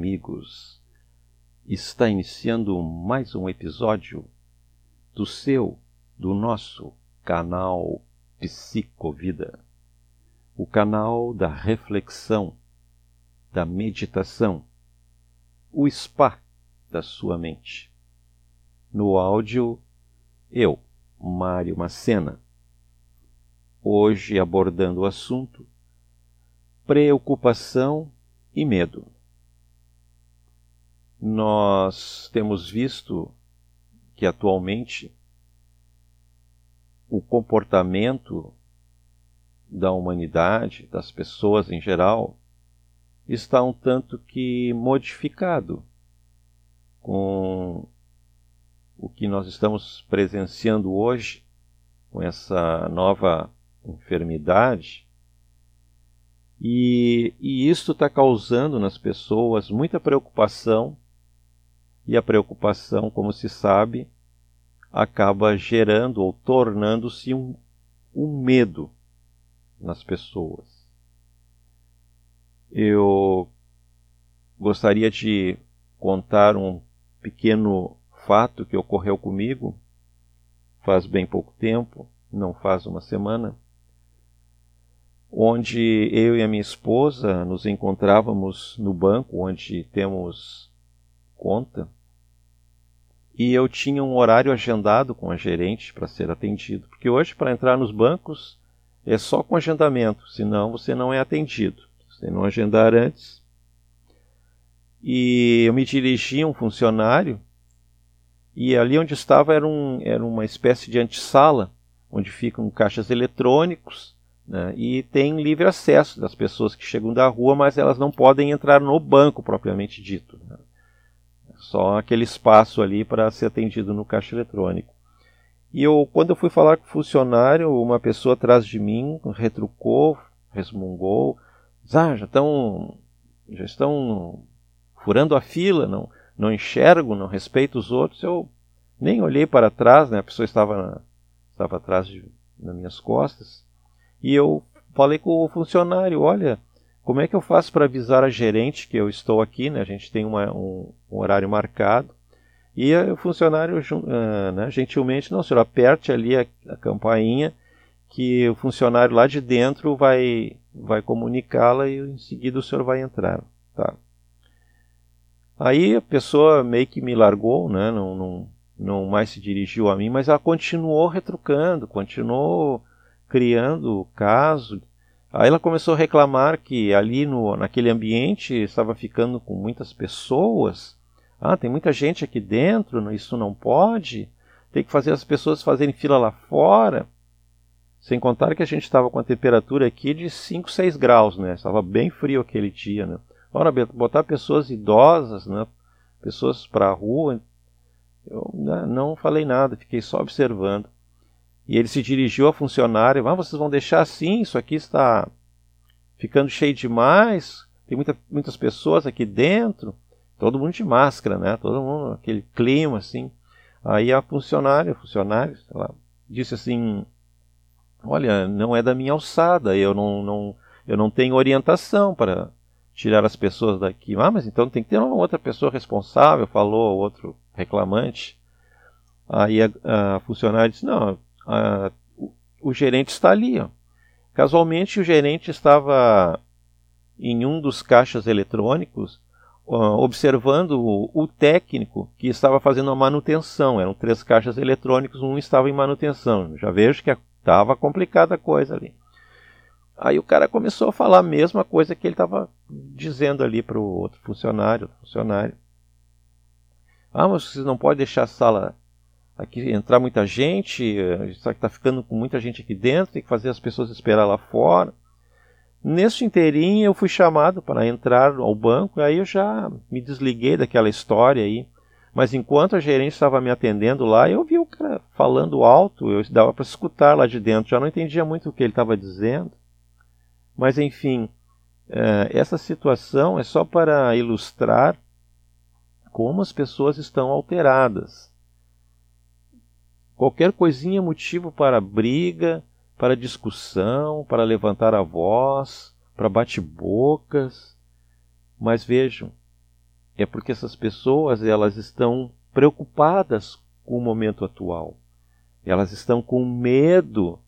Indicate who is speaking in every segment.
Speaker 1: amigos. Está iniciando mais um episódio do seu, do nosso canal Psicovida. O canal da reflexão, da meditação, o spa da sua mente. No áudio, eu, Mário Macena. Hoje abordando o assunto preocupação e medo. Nós temos visto que atualmente o comportamento da humanidade, das pessoas em geral, está um tanto que modificado com o que nós estamos presenciando hoje, com essa nova enfermidade. E, e isso está causando nas pessoas muita preocupação, e a preocupação, como se sabe, acaba gerando ou tornando-se um, um medo nas pessoas. Eu gostaria de contar um pequeno fato que ocorreu comigo faz bem pouco tempo, não faz uma semana onde eu e a minha esposa nos encontrávamos no banco onde temos conta e eu tinha um horário agendado com a gerente para ser atendido, porque hoje para entrar nos bancos é só com agendamento, senão você não é atendido. Se não agendar antes. E eu me dirigi a um funcionário e ali onde estava era, um, era uma espécie de antessala, onde ficam caixas eletrônicos né? E tem livre acesso das pessoas que chegam da rua, mas elas não podem entrar no banco propriamente dito. Né? Só aquele espaço ali para ser atendido no caixa eletrônico. E eu, quando eu fui falar com o funcionário, uma pessoa atrás de mim retrucou, resmungou, ah, já estão, já estão furando a fila, não, não enxergo, não respeito os outros. Eu nem olhei para trás, né? a pessoa estava, estava atrás de, nas minhas costas. E eu falei com o funcionário, olha, como é que eu faço para avisar a gerente que eu estou aqui, né? A gente tem uma, um, um, horário marcado. E o funcionário, uh, né, gentilmente, não, senhor, aperte ali a, a campainha que o funcionário lá de dentro vai, vai comunicá-la e em seguida o senhor vai entrar. Tá. Aí a pessoa meio que me largou, né, não, não, não mais se dirigiu a mim, mas ela continuou retrucando, continuou criando caso. Aí ela começou a reclamar que ali no, naquele ambiente estava ficando com muitas pessoas. Ah, tem muita gente aqui dentro, isso não pode. Tem que fazer as pessoas fazerem fila lá fora. Sem contar que a gente estava com a temperatura aqui de 5, 6 graus, né? Estava bem frio aquele dia, né? Ora, botar pessoas idosas, né? Pessoas para a rua. Eu né, não falei nada, fiquei só observando. E ele se dirigiu ao funcionário: ah, vocês vão deixar assim? Isso aqui está ficando cheio demais. Tem muita, muitas pessoas aqui dentro. Todo mundo de máscara, né? Todo mundo, aquele clima assim. Aí a funcionária, funcionário, ela disse assim: Olha, não é da minha alçada, eu não, não, eu não tenho orientação para tirar as pessoas daqui. Ah, mas então tem que ter uma outra pessoa responsável, falou outro reclamante. Aí a, a funcionária disse: Não, o, o, gerente está ali. Ó. Casualmente, o gerente estava em um dos caixas eletrônicos observando o, o, técnico que estava fazendo a manutenção. Eram três caixas eletrônicos, um estava em manutenção. Já vejo que estava complicada a coisa ali. Aí o cara começou a falar a mesma coisa que ele estava dizendo ali para o outro funcionário, funcionário. Ah, mas vocês não podem deixar a sala aqui entrar muita gente, está ficando com muita gente aqui dentro, tem que fazer as pessoas esperar lá fora. Nesse inteirinho eu fui chamado para entrar ao banco, aí eu já me desliguei daquela história aí. Mas enquanto a gerente estava me atendendo lá, eu vi o cara falando alto, eu dava para escutar lá de dentro, já não entendia muito o que ele estava dizendo. Mas enfim, eh, essa situação é só para ilustrar como as pessoas estão alteradas. Qualquer coisinha é motivo para briga, para discussão, para levantar a voz, para bate-bocas. Mas vejam, é porque essas pessoas elas estão preocupadas com o momento atual. Elas estão com medo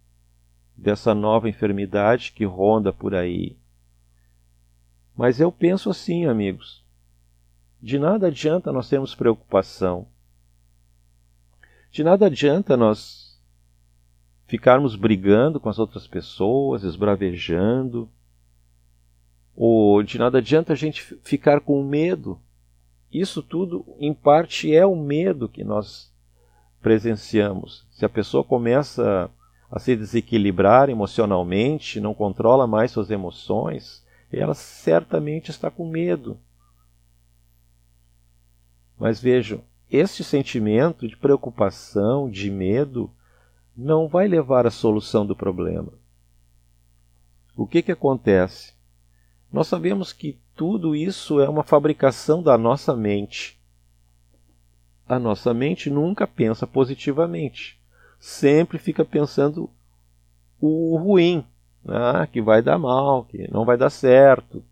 Speaker 1: dessa nova enfermidade que ronda por aí. Mas eu penso assim, amigos, de nada adianta nós termos preocupação. De nada adianta nós ficarmos brigando com as outras pessoas, esbravejando. Ou de nada adianta a gente ficar com medo. Isso tudo, em parte, é o medo que nós presenciamos. Se a pessoa começa a se desequilibrar emocionalmente, não controla mais suas emoções, ela certamente está com medo. Mas vejam, este sentimento de preocupação, de medo, não vai levar à solução do problema. O que, que acontece? Nós sabemos que tudo isso é uma fabricação da nossa mente. A nossa mente nunca pensa positivamente. Sempre fica pensando o ruim, né? que vai dar mal, que não vai dar certo.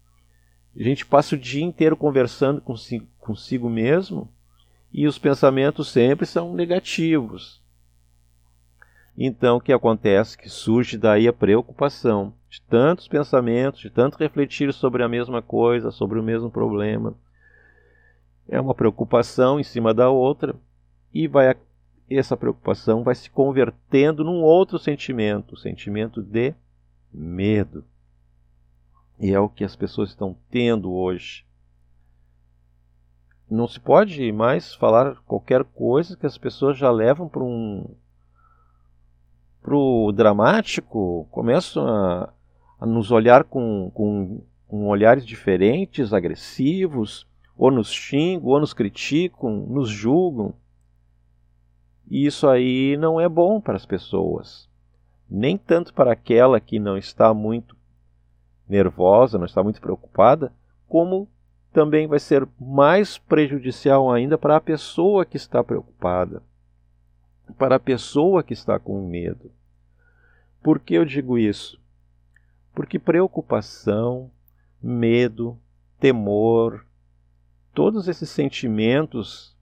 Speaker 1: A gente passa o dia inteiro conversando consigo, consigo mesmo e os pensamentos sempre são negativos. Então, o que acontece? Que surge daí a preocupação de tantos pensamentos, de tanto refletir sobre a mesma coisa, sobre o mesmo problema. É uma preocupação em cima da outra e vai essa preocupação vai se convertendo num outro sentimento, o sentimento de medo. E é o que as pessoas estão tendo hoje. Não se pode mais falar qualquer coisa que as pessoas já levam para um para o dramático, começam a, a nos olhar com, com, com olhares diferentes, agressivos, ou nos xingam, ou nos criticam, nos julgam. E isso aí não é bom para as pessoas. Nem tanto para aquela que não está muito nervosa, não está muito preocupada, como também vai ser mais prejudicial ainda para a pessoa que está preocupada, para a pessoa que está com medo. Por que eu digo isso? Porque preocupação, medo, temor, todos esses sentimentos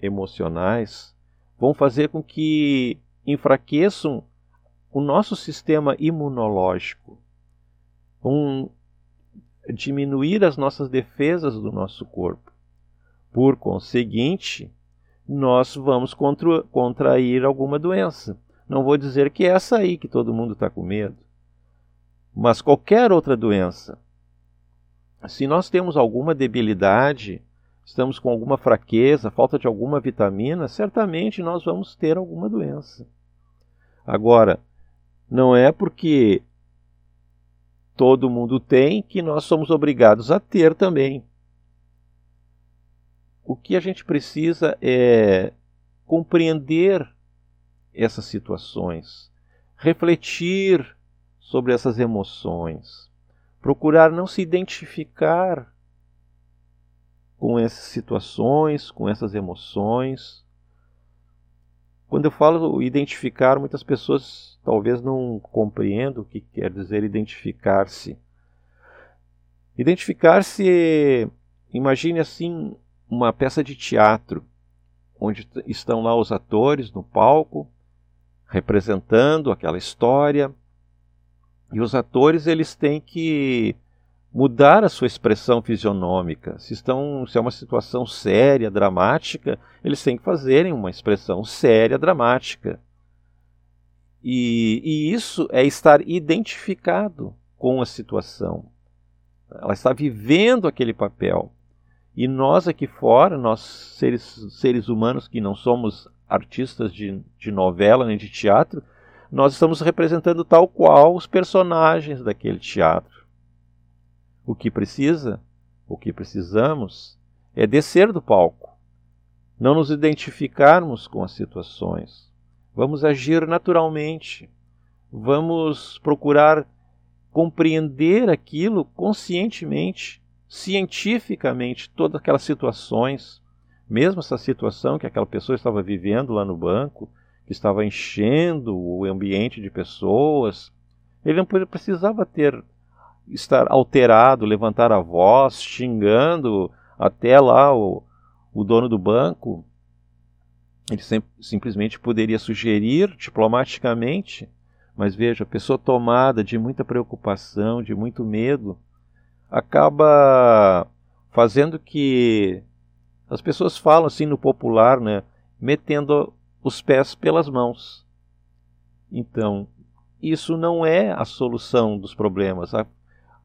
Speaker 1: emocionais vão fazer com que enfraqueçam o nosso sistema imunológico, vão diminuir as nossas defesas do nosso corpo. Por conseguinte, nós vamos contra, contrair alguma doença. Não vou dizer que é essa aí que todo mundo está com medo, mas qualquer outra doença. Se nós temos alguma debilidade, estamos com alguma fraqueza, falta de alguma vitamina, certamente nós vamos ter alguma doença. Agora, não é porque todo mundo tem que nós somos obrigados a ter também. O que a gente precisa é compreender essas situações, refletir sobre essas emoções, procurar não se identificar com essas situações, com essas emoções. Quando eu falo identificar, muitas pessoas talvez não compreendam o que quer dizer identificar-se. Identificar-se, imagine assim, uma peça de teatro, onde estão lá os atores no palco, representando aquela história, e os atores eles têm que mudar a sua expressão fisionômica. Se, estão, se é uma situação séria, dramática, eles têm que fazerem uma expressão séria, dramática. E, e isso é estar identificado com a situação. Ela está vivendo aquele papel. E nós aqui fora, nós seres, seres humanos que não somos artistas de, de novela nem de teatro, nós estamos representando tal qual os personagens daquele teatro. O que precisa, o que precisamos, é descer do palco, não nos identificarmos com as situações. Vamos agir naturalmente, vamos procurar compreender aquilo conscientemente, cientificamente, todas aquelas situações, mesmo essa situação que aquela pessoa estava vivendo lá no banco, que estava enchendo o ambiente de pessoas, ele não precisava ter estar alterado, levantar a voz, xingando até lá o, o dono do banco, ele sim, simplesmente poderia sugerir diplomaticamente, mas veja, a pessoa tomada de muita preocupação, de muito medo, acaba fazendo que as pessoas falam assim no popular, né, metendo os pés pelas mãos. Então, isso não é a solução dos problemas.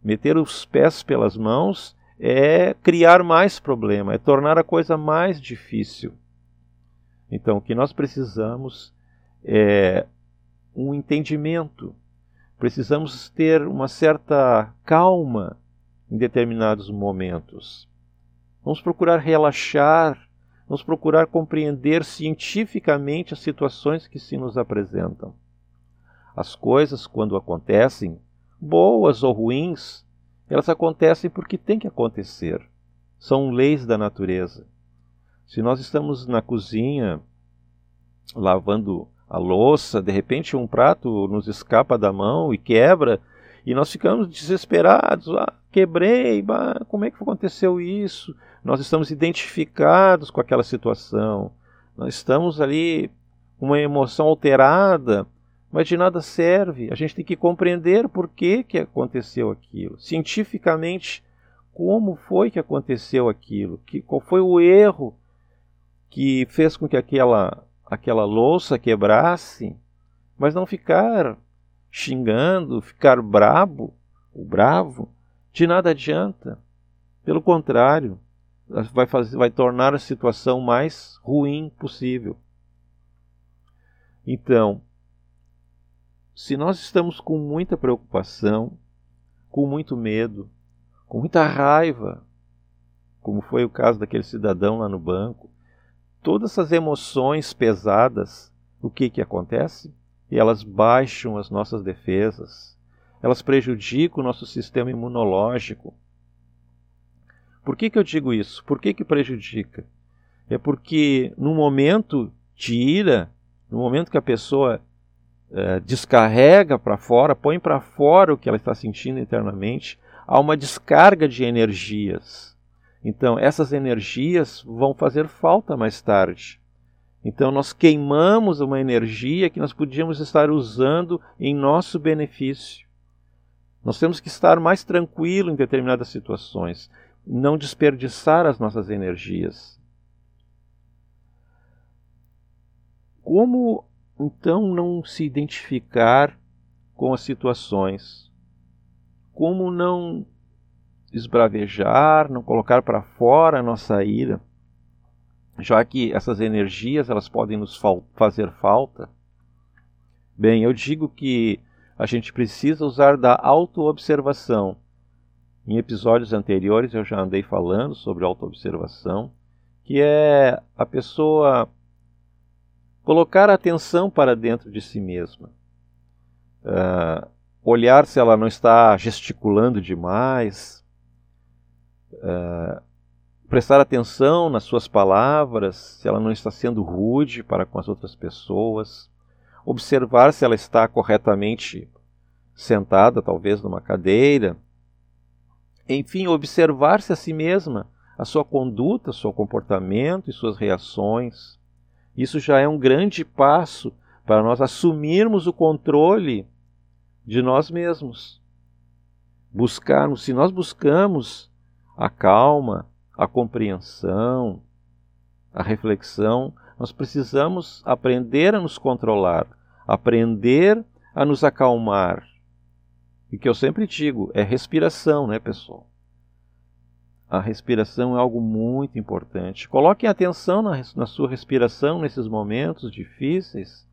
Speaker 1: Meter os pés pelas mãos é criar mais problema, é tornar a coisa mais difícil. Então, o que nós precisamos é um entendimento. Precisamos ter uma certa calma em determinados momentos. Vamos procurar relaxar, vamos procurar compreender cientificamente as situações que se nos apresentam. As coisas, quando acontecem, boas ou ruins, elas acontecem porque tem que acontecer. São leis da natureza. Se nós estamos na cozinha lavando a louça, de repente um prato nos escapa da mão e quebra, e nós ficamos desesperados. Ah, quebrei, bah, como é que aconteceu isso? Nós estamos identificados com aquela situação. Nós estamos ali com uma emoção alterada mas de nada serve. A gente tem que compreender por que, que aconteceu aquilo. Cientificamente, como foi que aconteceu aquilo? Que, qual foi o erro que fez com que aquela, aquela louça quebrasse? Mas não ficar xingando, ficar brabo, o bravo, de nada adianta. Pelo contrário, vai, fazer, vai tornar a situação mais ruim possível. Então, se nós estamos com muita preocupação, com muito medo, com muita raiva, como foi o caso daquele cidadão lá no banco, todas essas emoções pesadas, o que que acontece? E elas baixam as nossas defesas, elas prejudicam o nosso sistema imunológico. Por que, que eu digo isso? Por que, que prejudica? É porque no momento de ira, no momento que a pessoa é, descarrega para fora, põe para fora o que ela está sentindo internamente, há uma descarga de energias. Então, essas energias vão fazer falta mais tarde. Então, nós queimamos uma energia que nós podíamos estar usando em nosso benefício. Nós temos que estar mais tranquilo em determinadas situações, não desperdiçar as nossas energias. Como então não se identificar com as situações? Como não esbravejar, não colocar para fora a nossa ira, já que essas energias elas podem nos fal fazer falta? Bem, eu digo que a gente precisa usar da autoobservação. Em episódios anteriores eu já andei falando sobre autoobservação, que é a pessoa colocar atenção para dentro de si mesma, uh, olhar se ela não está gesticulando demais, uh, prestar atenção nas suas palavras, se ela não está sendo rude para com as outras pessoas, observar se ela está corretamente sentada, talvez numa cadeira, enfim, observar-se a si mesma, a sua conduta, seu comportamento e suas reações. Isso já é um grande passo para nós assumirmos o controle de nós mesmos. Buscarmos, se nós buscamos a calma, a compreensão, a reflexão, nós precisamos aprender a nos controlar, aprender a nos acalmar. E que eu sempre digo é respiração, né, pessoal? A respiração é algo muito importante. Coloquem atenção na, na sua respiração nesses momentos difíceis.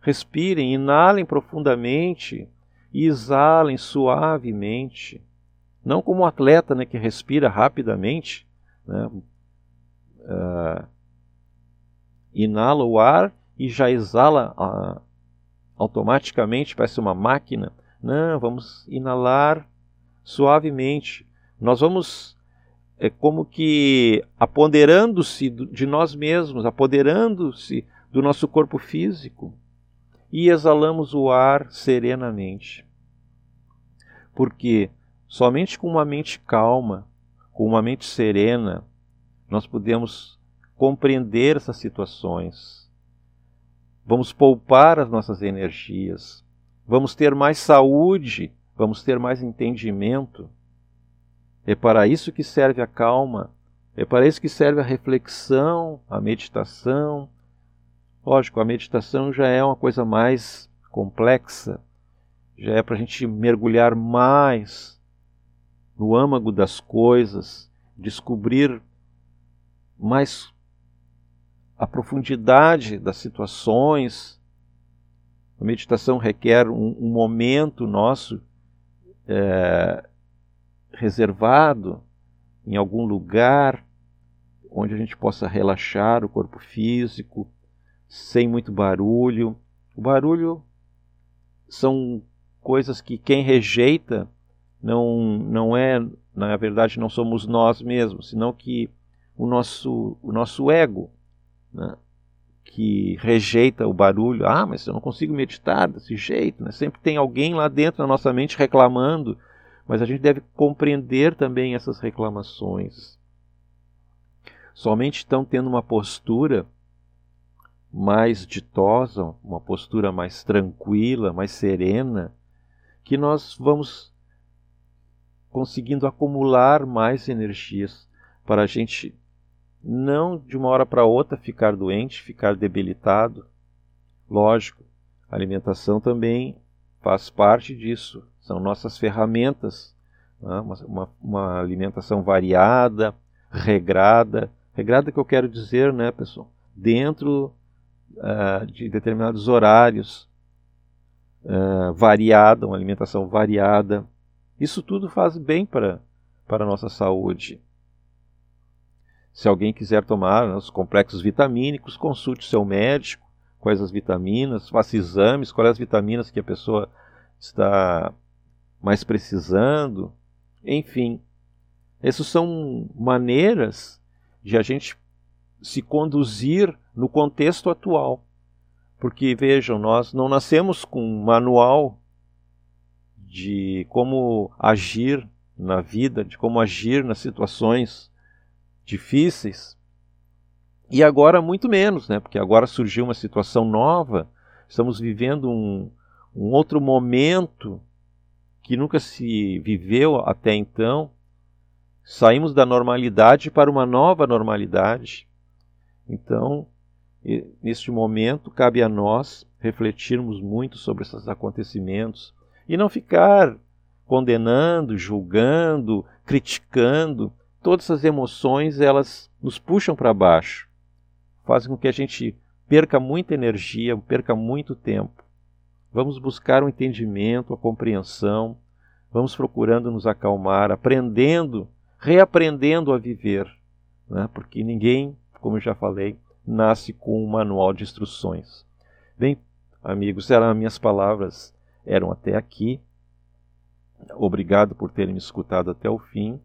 Speaker 1: Respirem, inalem profundamente e exalem suavemente. Não como um atleta né, que respira rapidamente. Né? Uh, inala o ar e já exala uh, automaticamente, parece uma máquina. Não, vamos inalar suavemente. Nós vamos é como que apoderando-se de nós mesmos, apoderando-se do nosso corpo físico e exalamos o ar serenamente. Porque somente com uma mente calma, com uma mente serena, nós podemos compreender essas situações. Vamos poupar as nossas energias. Vamos ter mais saúde, vamos ter mais entendimento. É para isso que serve a calma, é para isso que serve a reflexão, a meditação. Lógico, a meditação já é uma coisa mais complexa, já é para a gente mergulhar mais no âmago das coisas, descobrir mais a profundidade das situações. A meditação requer um, um momento nosso é, reservado em algum lugar onde a gente possa relaxar o corpo físico, sem muito barulho. O barulho são coisas que quem rejeita não, não é, na verdade, não somos nós mesmos, senão que o nosso, o nosso ego, né, que rejeita o barulho. Ah, mas eu não consigo meditar desse jeito. Né? Sempre tem alguém lá dentro da nossa mente reclamando, mas a gente deve compreender também essas reclamações. Somente estão tendo uma postura mais ditosa, uma postura mais tranquila, mais serena, que nós vamos conseguindo acumular mais energias para a gente não de uma hora para outra ficar doente, ficar debilitado. Lógico, a alimentação também faz parte disso, são nossas ferramentas, né? uma, uma, alimentação variada, regrada, regrada que eu quero dizer, né, pessoal, dentro uh, de determinados horários, uh, variada, uma alimentação variada. Isso tudo faz bem para, para a nossa saúde. Se alguém quiser tomar né, os complexos vitamínicos, consulte seu médico, quais as vitaminas, faça exames, quais as vitaminas que a pessoa está mais precisando. Enfim, essas são maneiras de a gente se conduzir no contexto atual. Porque vejam, nós não nascemos com um manual de como agir na vida, de como agir nas situações difíceis. E agora muito menos, né? Porque agora surgiu uma situação nova, estamos vivendo um, um outro momento que nunca se viveu até então. Saímos da normalidade para uma nova normalidade. Então, neste momento, cabe a nós refletirmos muito sobre esses acontecimentos e não ficar condenando, julgando, criticando. Todas essas emoções, elas nos puxam para baixo, fazem com que a gente perca muita energia, perca muito tempo. Vamos buscar o um entendimento, a compreensão, vamos procurando nos acalmar, aprendendo reaprendendo a viver, né? porque ninguém, como eu já falei, nasce com um manual de instruções. Bem, amigos, eram minhas palavras, eram até aqui. Obrigado por terem me escutado até o fim.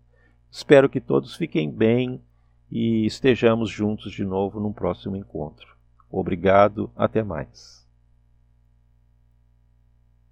Speaker 1: Espero que todos fiquem bem e estejamos juntos de novo num próximo encontro. Obrigado, até mais.